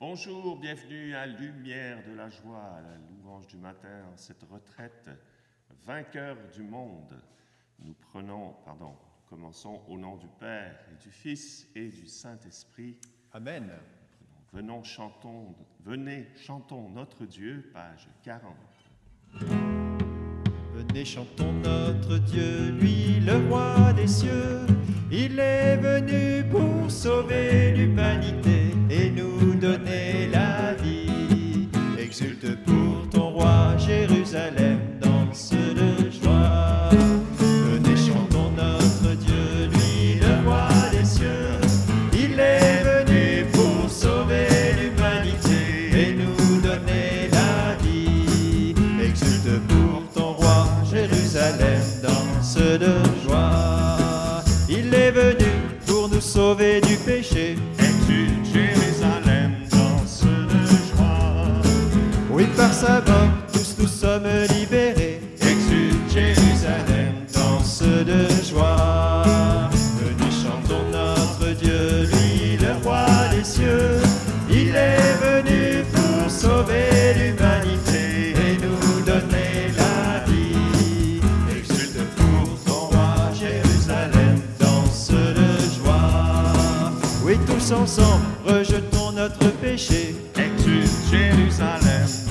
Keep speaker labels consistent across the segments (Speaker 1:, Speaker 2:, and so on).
Speaker 1: Bonjour, bienvenue à Lumière de la joie, à la louange du matin, en cette retraite vainqueur du monde. Nous prenons, pardon, commençons au nom du Père et du Fils et du Saint-Esprit.
Speaker 2: Amen.
Speaker 1: Venons, chantons, venez, chantons notre Dieu, page 40.
Speaker 2: Venez, chantons notre Dieu, lui le roi des cieux. Il est venu pour sauver l'humanité. péché,
Speaker 1: ex-Jérusalem.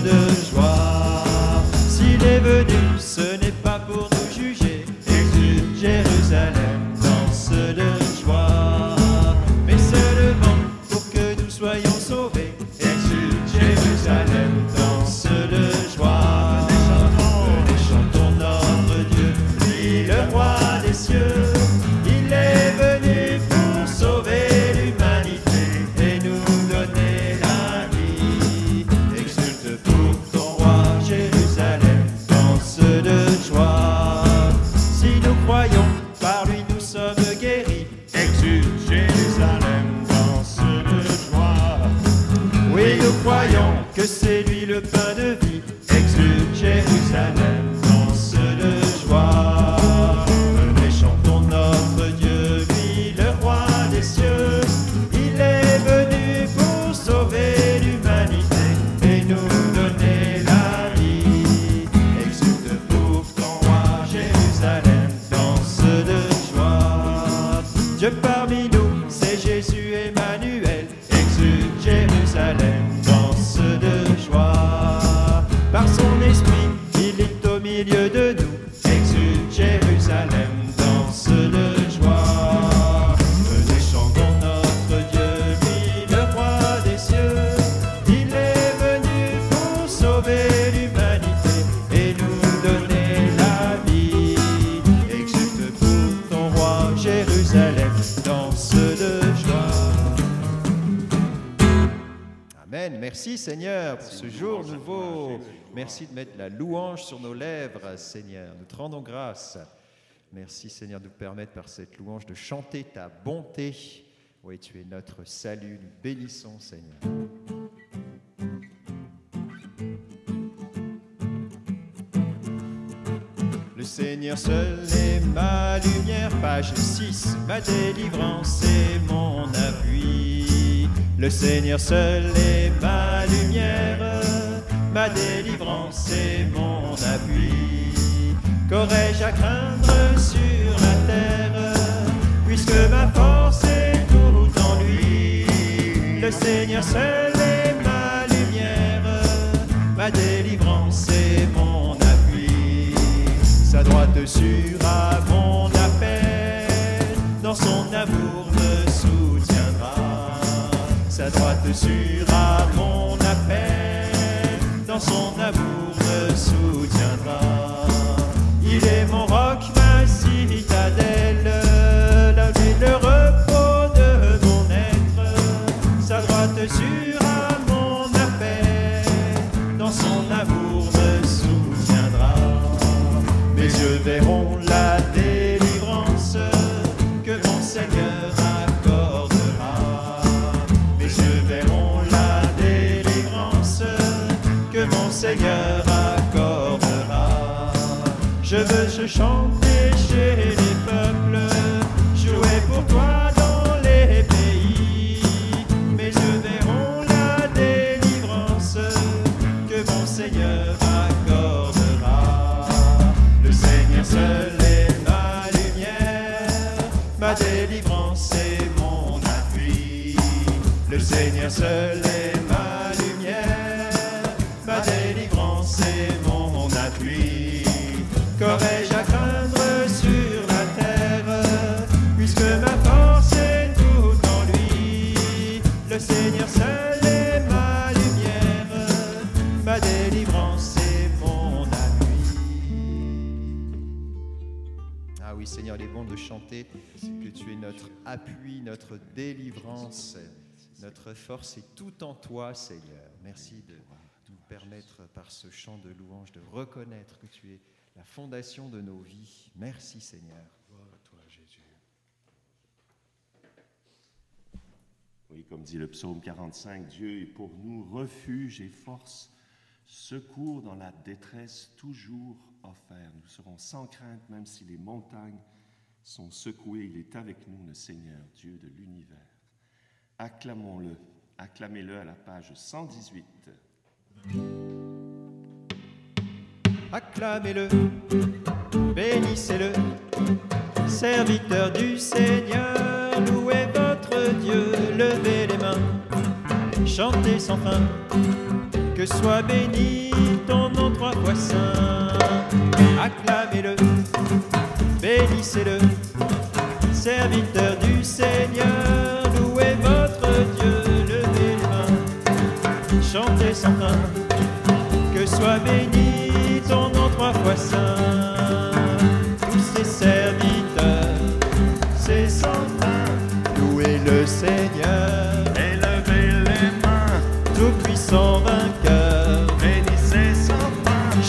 Speaker 1: de joie.
Speaker 2: Merci Seigneur pour ce jour nouveau. Merci de mettre la louange sur nos lèvres, Seigneur. Nous te rendons grâce. Merci Seigneur de nous permettre par cette louange de chanter ta bonté. Oui, tu es notre salut. Nous bénissons Seigneur. Le Seigneur seul est ma lumière, page 6, ma délivrance et mon appui. Le Seigneur seul est ma lumière, ma délivrance et mon appui. Qu'aurais-je à craindre sur la terre, puisque ma force est tout en lui? Le Seigneur seul est ma lumière, ma délivrance et mon appui. Sa droite sur Sûre à mon appel, dans son amour Je chanter chez les peuples, jouer pour toi dans les pays. Mes yeux verront la délivrance que mon Seigneur accordera. Le Seigneur seul est ma lumière, ma délivrance et mon appui. Le Seigneur seul est Ah oui, Seigneur, il est bon de chanter que tu es notre appui, notre délivrance, notre force est tout en toi, Seigneur. Merci de nous permettre par ce chant de louange de reconnaître que tu es la fondation de nos vies. Merci, Seigneur.
Speaker 1: Oui, comme dit le psaume 45, Dieu est pour nous refuge et force, secours dans la détresse toujours offert. Nous serons sans crainte, même si les montagnes sont secouées. Il est avec nous, le Seigneur, Dieu de l'univers. Acclamons-le, acclamez-le à la page 118.
Speaker 2: Acclamez-le, bénissez-le, serviteur du Seigneur, louez votre Dieu, levez les mains, chantez sans fin, que soit béni ton nom trois fois saint. Acclamez-le, bénissez-le, serviteur du Seigneur, louez votre Dieu, levez les mains, chantez sans fin que soit béni ton nom trois fois saint. Tous ses serviteurs, ses sans fin, louez le Seigneur,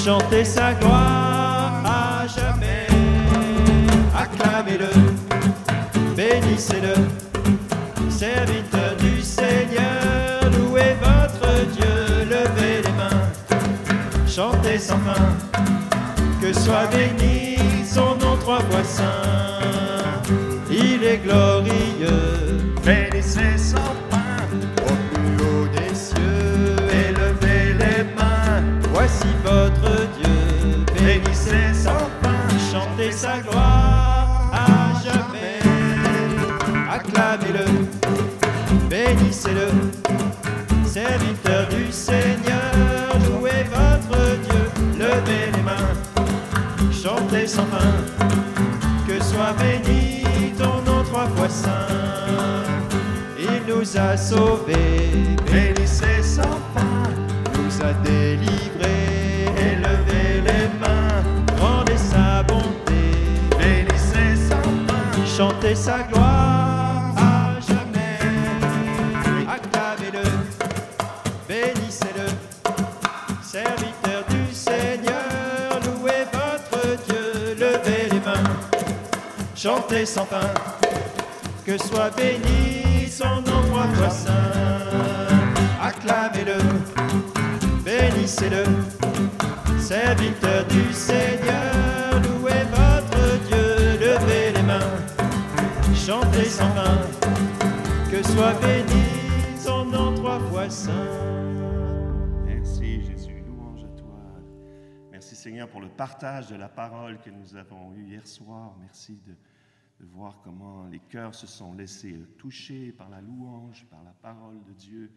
Speaker 1: fin.
Speaker 2: chantez sa gloire à jamais. Acclamez-le, bénissez-le, serviteur du Seigneur, louez votre Dieu, levez les mains, chantez sans fin, que soit béni son nom trois fois saint. Il est glorieux, sa gloire à jamais. Acclamez-le, bénissez-le, serviteur du Seigneur, louez votre Dieu, levez les mains, chantez sans fin, que soit béni ton nom trois fois saint. Il nous a sauvés,
Speaker 1: Bénissez sans fin,
Speaker 2: nous a délivrés,
Speaker 1: fin.
Speaker 2: chantez sa gloire à jamais. Acclamez-le, bénissez-le, serviteur du Seigneur, louez votre Dieu, levez les mains, chantez sans fin, que soit béni son nom fois saint. Acclamez-le, bénissez-le, serviteur du Seigneur, soit béni son nom trois fois saint.
Speaker 1: Merci Jésus, louange à toi. Merci Seigneur pour le partage de la parole que nous avons eu hier soir. Merci de, voir comment les cœurs se sont laissés toucher par la louange, par la parole de Dieu.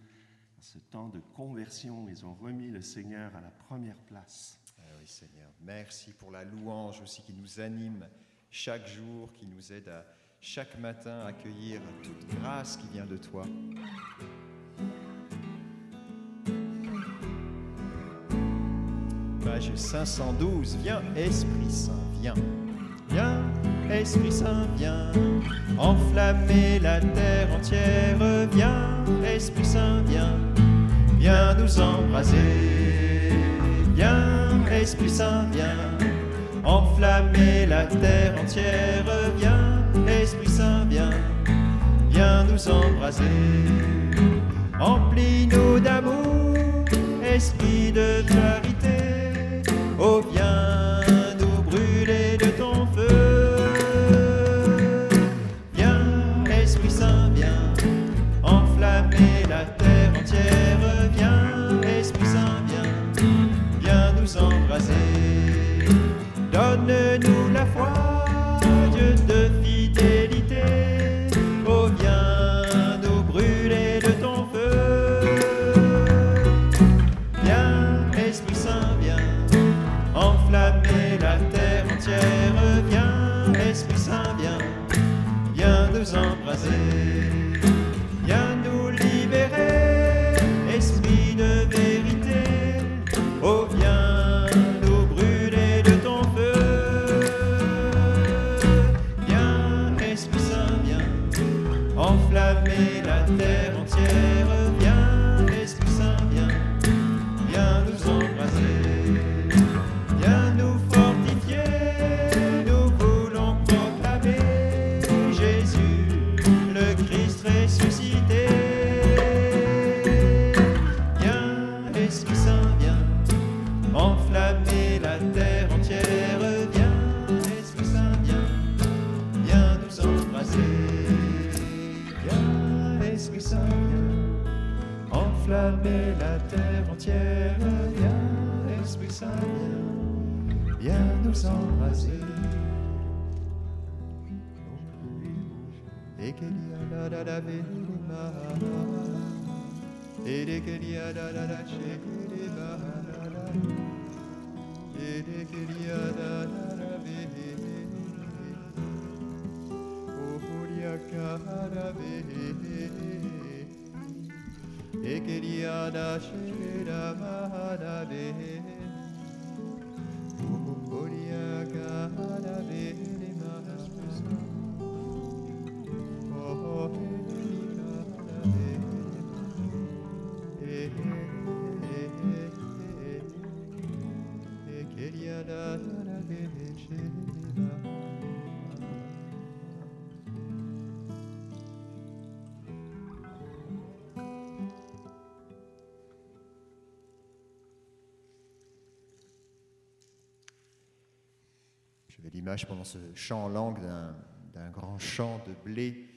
Speaker 1: En ce temps de conversion, ils ont remis le Seigneur à la première place.
Speaker 2: oui, Seigneur. Merci pour la louange aussi qui nous anime chaque jour, qui nous aide à chaque matin accueillir toute grâce qui vient de toi. Page 512, viens Esprit Saint, viens. Viens Esprit Saint, viens enflammer la terre entière. Viens Esprit Saint, viens, viens nous embraser. Viens Esprit Saint, viens enflammer la terre entière. Viens viens, nous embraser. Emplis-nous d'amour, esprit de charité. Oh, viens Viens, Esprit Saint, viens enflammer la terre entière. Enflammer la terre entière. Viens, Esprit Saint, viens, viens nous embraser. Ekelia la la la J'avais l'image pendant ce chant en langue d'un grand champ de blé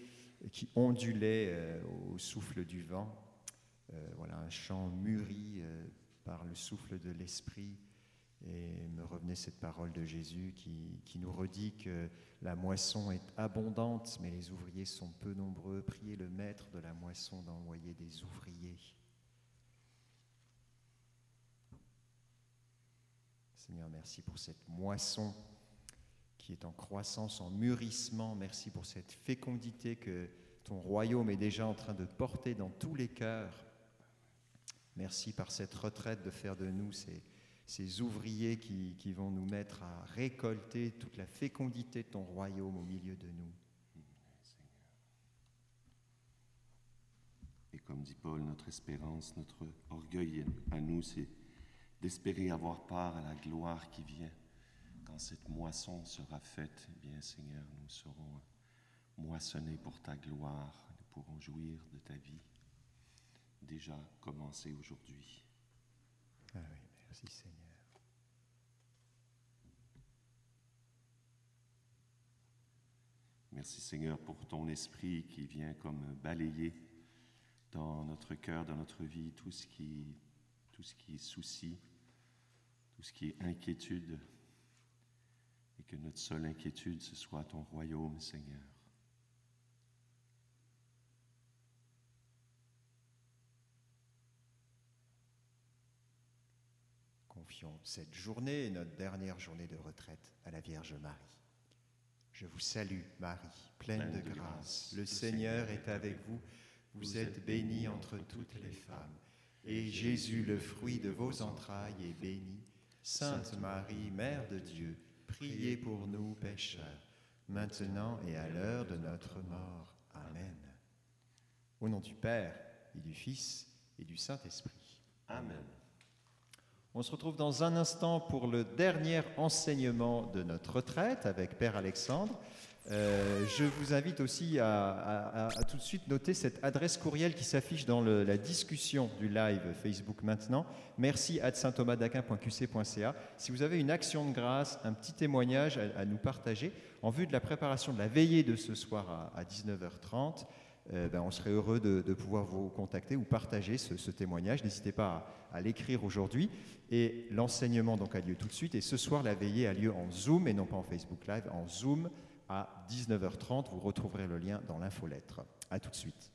Speaker 2: qui ondulait euh, au souffle du vent. Euh, voilà, un champ mûri euh, par le souffle de l'Esprit. Et me revenait cette parole de Jésus qui, qui nous redit que la moisson est abondante, mais les ouvriers sont peu nombreux. Priez le maître de la moisson d'envoyer des ouvriers. Seigneur, merci pour cette moisson qui est en croissance, en mûrissement. Merci pour cette fécondité que ton royaume est déjà en train de porter dans tous les cœurs. Merci par cette retraite de faire de nous ces, ouvriers qui, qui vont nous mettre à récolter toute la fécondité de ton royaume au milieu de nous.
Speaker 1: Et comme dit Paul, notre espérance, notre orgueil à nous, c'est d'espérer avoir part à la gloire qui vient. Quand cette moisson sera faite, eh bien Seigneur, nous serons moissonnés pour ta gloire. Nous pourrons jouir de ta vie, déjà commencée aujourd'hui.
Speaker 2: Ah oui, merci Seigneur.
Speaker 1: Merci Seigneur pour ton esprit qui vient comme balayer dans notre cœur, dans notre vie, tout ce qui, tout ce qui est souci, tout ce qui est inquiétude, que notre seule inquiétude, ce soit ton royaume, Seigneur.
Speaker 2: Confions cette journée, notre dernière journée de retraite, à la Vierge Marie. Je vous salue, Marie, pleine de grâce. Le Seigneur est avec vous. Vous êtes bénie entre toutes les femmes. Et Jésus, le fruit de vos entrailles, est béni. Sainte Marie, Mère de Dieu, priez pour nous pécheurs, maintenant et à l'heure de notre mort. Amen. Au nom du Père et du Fils et du Saint-Esprit.
Speaker 1: Amen.
Speaker 2: On se retrouve dans un instant pour le dernier enseignement de notre retraite avec Père Alexandre. Euh, je vous invite aussi à, tout de suite noter cette adresse courriel qui s'affiche dans la discussion du live Facebook maintenant. Merci à saintthomasdaquin.qc.ca. Si vous avez une action de grâce, un petit témoignage à, nous partager en vue de la préparation de la veillée de ce soir à, à 19h30, euh, ben, on serait heureux de, pouvoir vous contacter ou partager ce, témoignage. N'hésitez pas à, à l'écrire aujourd'hui. Et l'enseignement donc a lieu tout de suite. Et ce soir, la veillée a lieu en Zoom et non pas en Facebook Live, en Zoom à 19h30. Vous retrouverez le lien dans l'infolettre. À tout de suite.